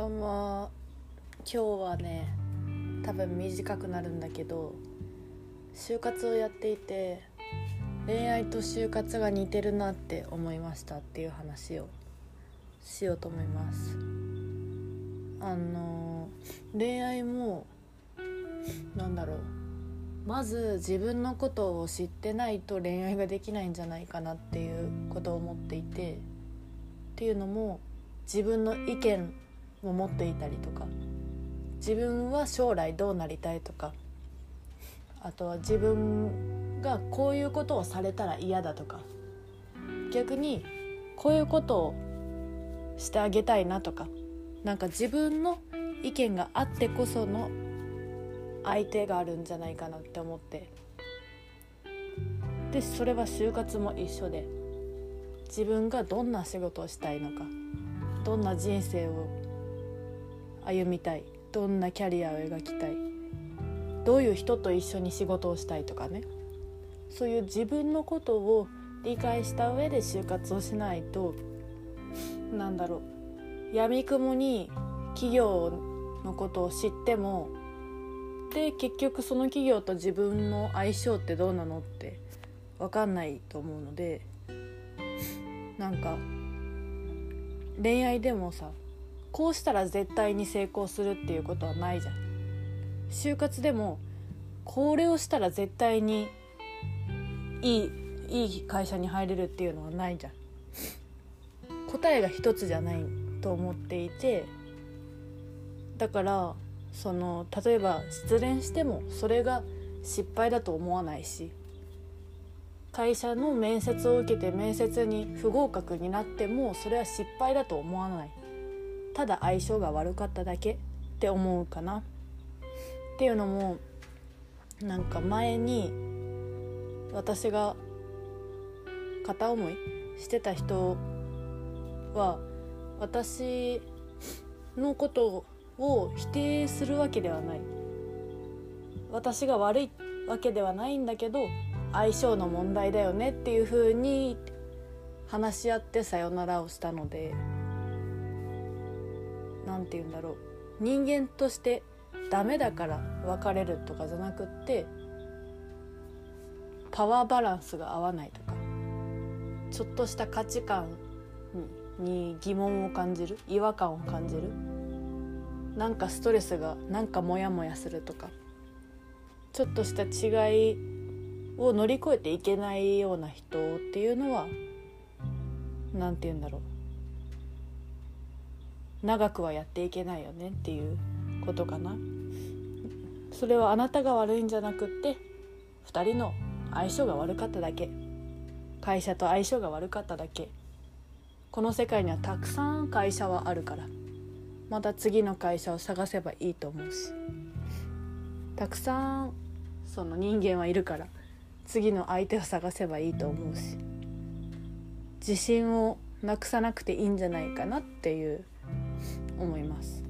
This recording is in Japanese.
今日はね多分短くなるんだけど就活をやっていて恋愛と就活が似てるなって思いましたっていう話をしようと思います。あの恋愛もなんだろうまず自分のことを知ってないと恋愛ができないんじゃないかなっていうことを思っていてっていうのも自分の意見を持っていたりとか自分は将来どうなりたいとかあとは自分がこういうことをされたら嫌だとか逆にこういうことをしてあげたいなとかなんか自分の意見があってこその相手があるんじゃないかなって思ってでそれは就活も一緒で自分がどんな仕事をしたいのかどんな人生を歩みたい。どんなキャリアを描きたい。どういう人と一緒に仕事をしたいとかね。そういう自分のことを理解した上で就活をしないとなんだろう。やみくもに企業のことを知ってもで結局その企業と自分の相性ってどうなのって分かんないと思うのでなんか恋愛でもさこうしたら絶対に成功するっていうことはないじゃん。就活でもこれをしたら絶対にいいいい会社に入れるっていうのはないじゃん。答えが一つじゃないと思っていてだからその例えば失恋してもそれが失敗だと思わないし会社の面接を受けて面接に不合格になってもそれは失敗だと思わない。ただ相性が悪かっただけって思うかな。っていうのもなんか前に私が片思いしてた人は私のことを否定するわけではない。私が悪いわけではないんだけど相性の問題だよねっていう風に話し合ってさよならをしたので。何て言うんだろう。人間としてダメだから別れるとかじゃなくってパワーバランスが合わないとか。ちょっとした価値観に疑問を感じる違和感を感じる。なんかストレスがなんかモヤモヤするとか。ちょっとした違いを乗り越えていけないような人っていうのは何て言うんだろう。長くはやっていけないよねっていうことかな。それはあなたが悪いんじゃなくって2人の相性が悪かっただけ。会社と相性が悪かっただけ。この世界にはたくさん会社はあるから。また次の会社を探せばいいと思うし。たくさんその人間はいるから次の相手を探せばいいと思うし。自信をなくさなくていいんじゃないかなっていう思います。